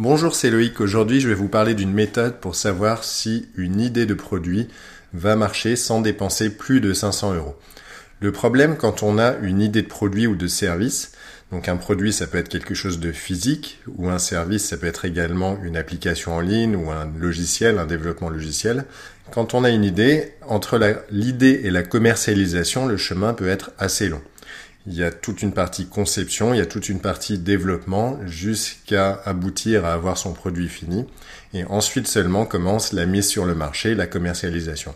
Bonjour, c'est Loïc. Aujourd'hui, je vais vous parler d'une méthode pour savoir si une idée de produit va marcher sans dépenser plus de 500 euros. Le problème quand on a une idée de produit ou de service, donc un produit ça peut être quelque chose de physique ou un service ça peut être également une application en ligne ou un logiciel, un développement logiciel. Quand on a une idée, entre l'idée et la commercialisation, le chemin peut être assez long. Il y a toute une partie conception, il y a toute une partie développement jusqu'à aboutir à avoir son produit fini. Et ensuite seulement commence la mise sur le marché, la commercialisation.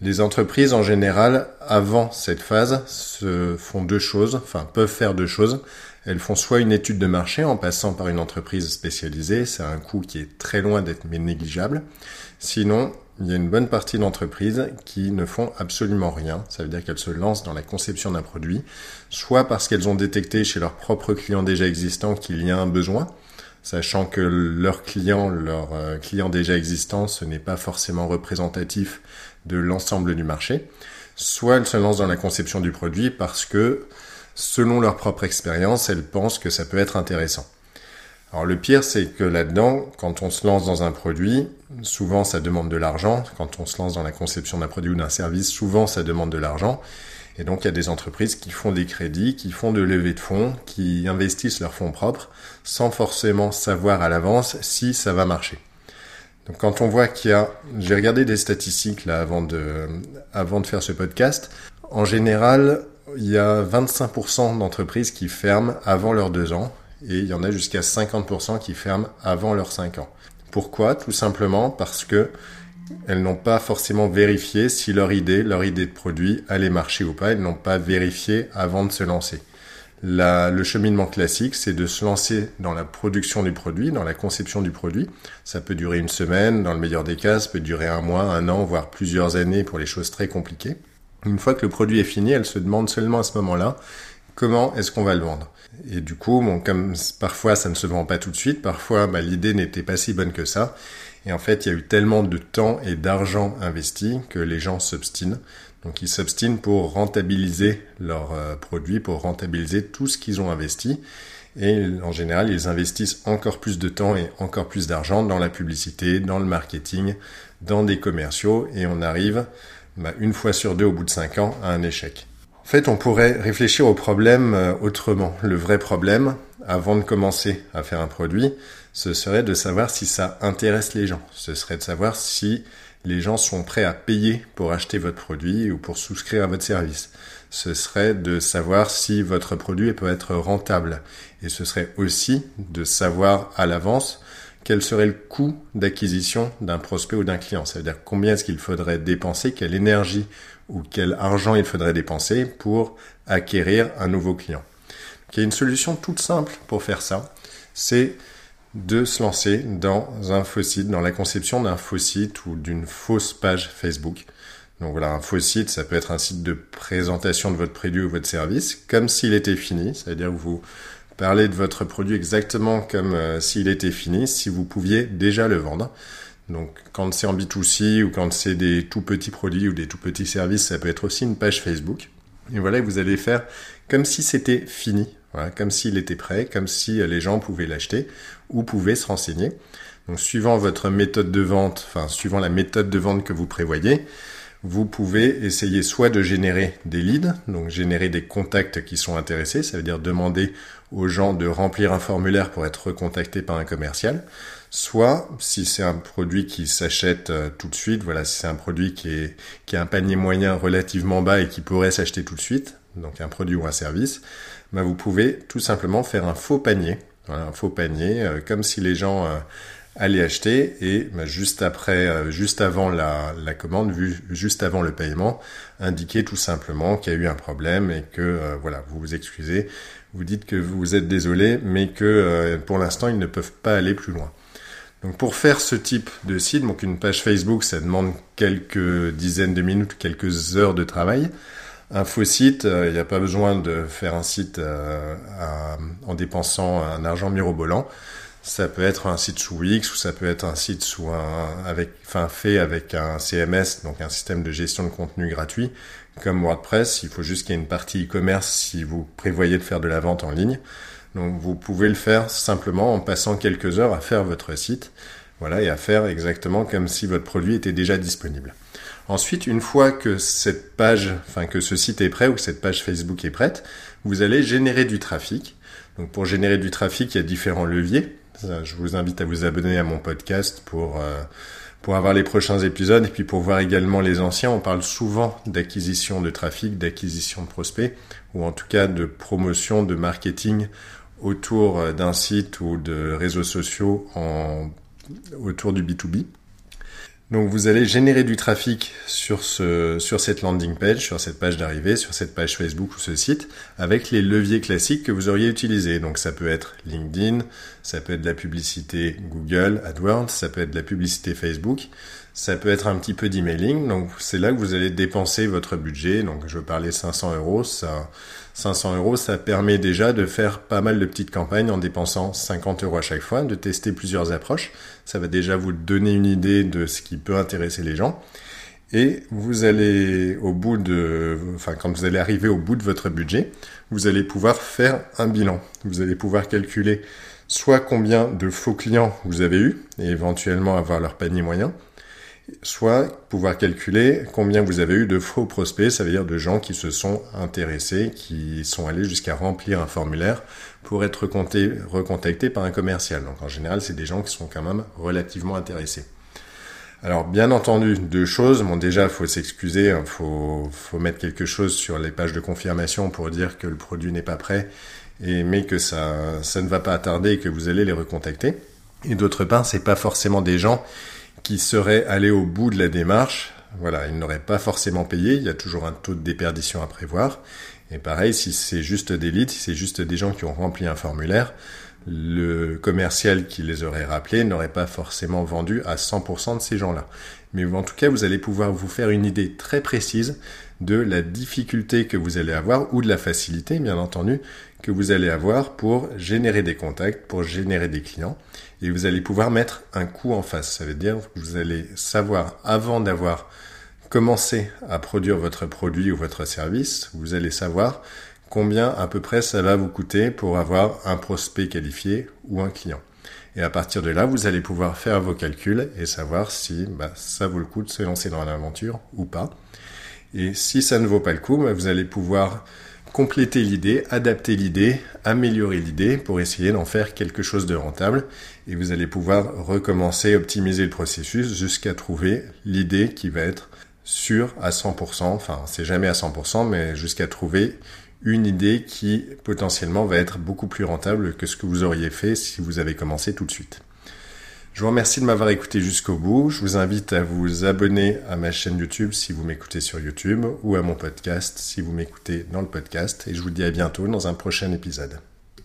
Les entreprises en général, avant cette phase, se font deux choses, enfin peuvent faire deux choses. Elles font soit une étude de marché en passant par une entreprise spécialisée, c'est un coût qui est très loin d'être négligeable. Sinon, il y a une bonne partie d'entreprises qui ne font absolument rien. Ça veut dire qu'elles se lancent dans la conception d'un produit, soit parce qu'elles ont détecté chez leurs propres clients déjà existants qu'il y a un besoin, sachant que leurs clients, leurs euh, clients déjà existants, ce n'est pas forcément représentatif de l'ensemble du marché, soit elles se lancent dans la conception du produit parce que, selon leur propre expérience, elles pensent que ça peut être intéressant. Alors le pire, c'est que là-dedans, quand on se lance dans un produit, souvent ça demande de l'argent. Quand on se lance dans la conception d'un produit ou d'un service, souvent ça demande de l'argent. Et donc il y a des entreprises qui font des crédits, qui font de levée de fonds, qui investissent leurs fonds propres, sans forcément savoir à l'avance si ça va marcher. Donc quand on voit qu'il y a, j'ai regardé des statistiques là avant de, avant de faire ce podcast. En général, il y a 25% d'entreprises qui ferment avant leurs deux ans et il y en a jusqu'à 50% qui ferment avant leurs 5 ans. Pourquoi? Tout simplement parce que elles n'ont pas forcément vérifié si leur idée, leur idée de produit allait marcher ou pas. Elles n'ont pas vérifié avant de se lancer. le cheminement classique, c'est de se lancer dans la production du produit, dans la conception du produit. Ça peut durer une semaine, dans le meilleur des cas, ça peut durer un mois, un an, voire plusieurs années pour les choses très compliquées. Une fois que le produit est fini, elle se demande seulement à ce moment-là comment est-ce qu'on va le vendre? Et du coup, comme parfois ça ne se vend pas tout de suite, parfois bah, l'idée n'était pas si bonne que ça. Et en fait, il y a eu tellement de temps et d'argent investi que les gens s'obstinent. Donc ils s'obstinent pour rentabiliser leurs euh, produits, pour rentabiliser tout ce qu'ils ont investi. Et en général, ils investissent encore plus de temps et encore plus d'argent dans la publicité, dans le marketing, dans des commerciaux. Et on arrive bah, une fois sur deux au bout de cinq ans à un échec. En fait, on pourrait réfléchir au problème euh, autrement. Le vrai problème, avant de commencer à faire un produit, ce serait de savoir si ça intéresse les gens. Ce serait de savoir si les gens sont prêts à payer pour acheter votre produit ou pour souscrire à votre service. Ce serait de savoir si votre produit peut être rentable. Et ce serait aussi de savoir à l'avance quel serait le coût d'acquisition d'un prospect ou d'un client? C'est-à-dire combien est-ce qu'il faudrait dépenser, quelle énergie ou quel argent il faudrait dépenser pour acquérir un nouveau client? il y a une solution toute simple pour faire ça, c'est de se lancer dans un faux site, dans la conception d'un faux site ou d'une fausse page Facebook. Donc voilà, un faux site, ça peut être un site de présentation de votre produit ou votre service, comme s'il était fini, c'est-à-dire que vous parlez de votre produit exactement comme euh, s'il était fini, si vous pouviez déjà le vendre. Donc quand c'est en B2C ou quand c'est des tout petits produits ou des tout petits services, ça peut être aussi une page Facebook. Et voilà, vous allez faire comme si c'était fini, comme s'il était prêt, comme si les gens pouvaient l'acheter ou pouvaient se renseigner. Donc suivant votre méthode de vente, enfin suivant la méthode de vente que vous prévoyez, vous pouvez essayer soit de générer des leads, donc générer des contacts qui sont intéressés, ça veut dire demander aux gens de remplir un formulaire pour être recontactés par un commercial, soit si c'est un produit qui s'achète euh, tout de suite, voilà, si c'est un produit qui, est, qui a un panier moyen relativement bas et qui pourrait s'acheter tout de suite, donc un produit ou un service, bah vous pouvez tout simplement faire un faux panier, voilà, un faux panier, euh, comme si les gens euh, allaient acheter et bah, juste après, juste avant la, commande, vu, juste avant le paiement, indiquer tout simplement qu'il y a eu un problème et que voilà, vous vous excusez, vous dites que vous êtes désolé, mais que pour l'instant ils ne peuvent pas aller plus loin. Donc pour faire ce type de site, donc une page Facebook, ça demande quelques dizaines de minutes, quelques heures de travail. Un faux site, euh, il n'y a pas besoin de faire un site euh, en dépensant un argent mirobolant. Ça peut être un site sous Wix ou ça peut être un site sous un, avec, enfin, fait avec un CMS, donc un système de gestion de contenu gratuit, comme WordPress. Il faut juste qu'il y ait une partie e-commerce si vous prévoyez de faire de la vente en ligne. Donc vous pouvez le faire simplement en passant quelques heures à faire votre site, voilà, et à faire exactement comme si votre produit était déjà disponible. Ensuite, une fois que cette page, enfin que ce site est prêt ou que cette page Facebook est prête, vous allez générer du trafic. Donc pour générer du trafic, il y a différents leviers. Je vous invite à vous abonner à mon podcast pour euh, pour avoir les prochains épisodes et puis pour voir également les anciens. On parle souvent d'acquisition de trafic, d'acquisition de prospects ou en tout cas de promotion, de marketing autour euh, d'un site ou de réseaux sociaux en, autour du B2B. Donc vous allez générer du trafic sur, ce, sur cette landing page, sur cette page d'arrivée, sur cette page Facebook ou ce site, avec les leviers classiques que vous auriez utilisés. Donc ça peut être LinkedIn, ça peut être la publicité Google, AdWords, ça peut être la publicité Facebook, ça peut être un petit peu d'emailing. Donc c'est là que vous allez dépenser votre budget. Donc je parlais 500 euros, ça 500 euros, ça permet déjà de faire pas mal de petites campagnes en dépensant 50 euros à chaque fois, de tester plusieurs approches. Ça va déjà vous donner une idée de ce qui peut intéresser les gens. Et vous allez, au bout de, enfin, quand vous allez arriver au bout de votre budget, vous allez pouvoir faire un bilan. Vous allez pouvoir calculer soit combien de faux clients vous avez eu et éventuellement avoir leur panier moyen, soit pouvoir calculer combien vous avez eu de faux prospects, ça veut dire de gens qui se sont intéressés, qui sont allés jusqu'à remplir un formulaire pour être recontactés par un commercial. Donc en général, c'est des gens qui sont quand même relativement intéressés. Alors bien entendu, deux choses. Bon déjà, faut s'excuser, hein, faut, mettre quelque chose sur les pages de confirmation pour dire que le produit n'est pas prêt, et, mais que ça, ça ne va pas attarder et que vous allez les recontacter. Et d'autre part, c'est pas forcément des gens qui seraient allés au bout de la démarche, voilà, ils n'auraient pas forcément payé, il y a toujours un taux de déperdition à prévoir. Et pareil, si c'est juste des leads, si c'est juste des gens qui ont rempli un formulaire, le commercial qui les aurait rappelés n'aurait pas forcément vendu à 100% de ces gens-là. Mais en tout cas, vous allez pouvoir vous faire une idée très précise de la difficulté que vous allez avoir ou de la facilité, bien entendu, que vous allez avoir pour générer des contacts, pour générer des clients. Et vous allez pouvoir mettre un coût en face. Ça veut dire que vous allez savoir, avant d'avoir commencé à produire votre produit ou votre service, vous allez savoir combien à peu près ça va vous coûter pour avoir un prospect qualifié ou un client. Et à partir de là, vous allez pouvoir faire vos calculs et savoir si bah, ça vaut le coup de se lancer dans l'aventure ou pas. Et si ça ne vaut pas le coup, bah, vous allez pouvoir compléter l'idée, adapter l'idée, améliorer l'idée pour essayer d'en faire quelque chose de rentable. Et vous allez pouvoir recommencer, optimiser le processus jusqu'à trouver l'idée qui va être sûre à 100%. Enfin, c'est jamais à 100%, mais jusqu'à trouver une idée qui potentiellement va être beaucoup plus rentable que ce que vous auriez fait si vous avez commencé tout de suite. Je vous remercie de m'avoir écouté jusqu'au bout. Je vous invite à vous abonner à ma chaîne YouTube si vous m'écoutez sur YouTube ou à mon podcast si vous m'écoutez dans le podcast. Et je vous dis à bientôt dans un prochain épisode.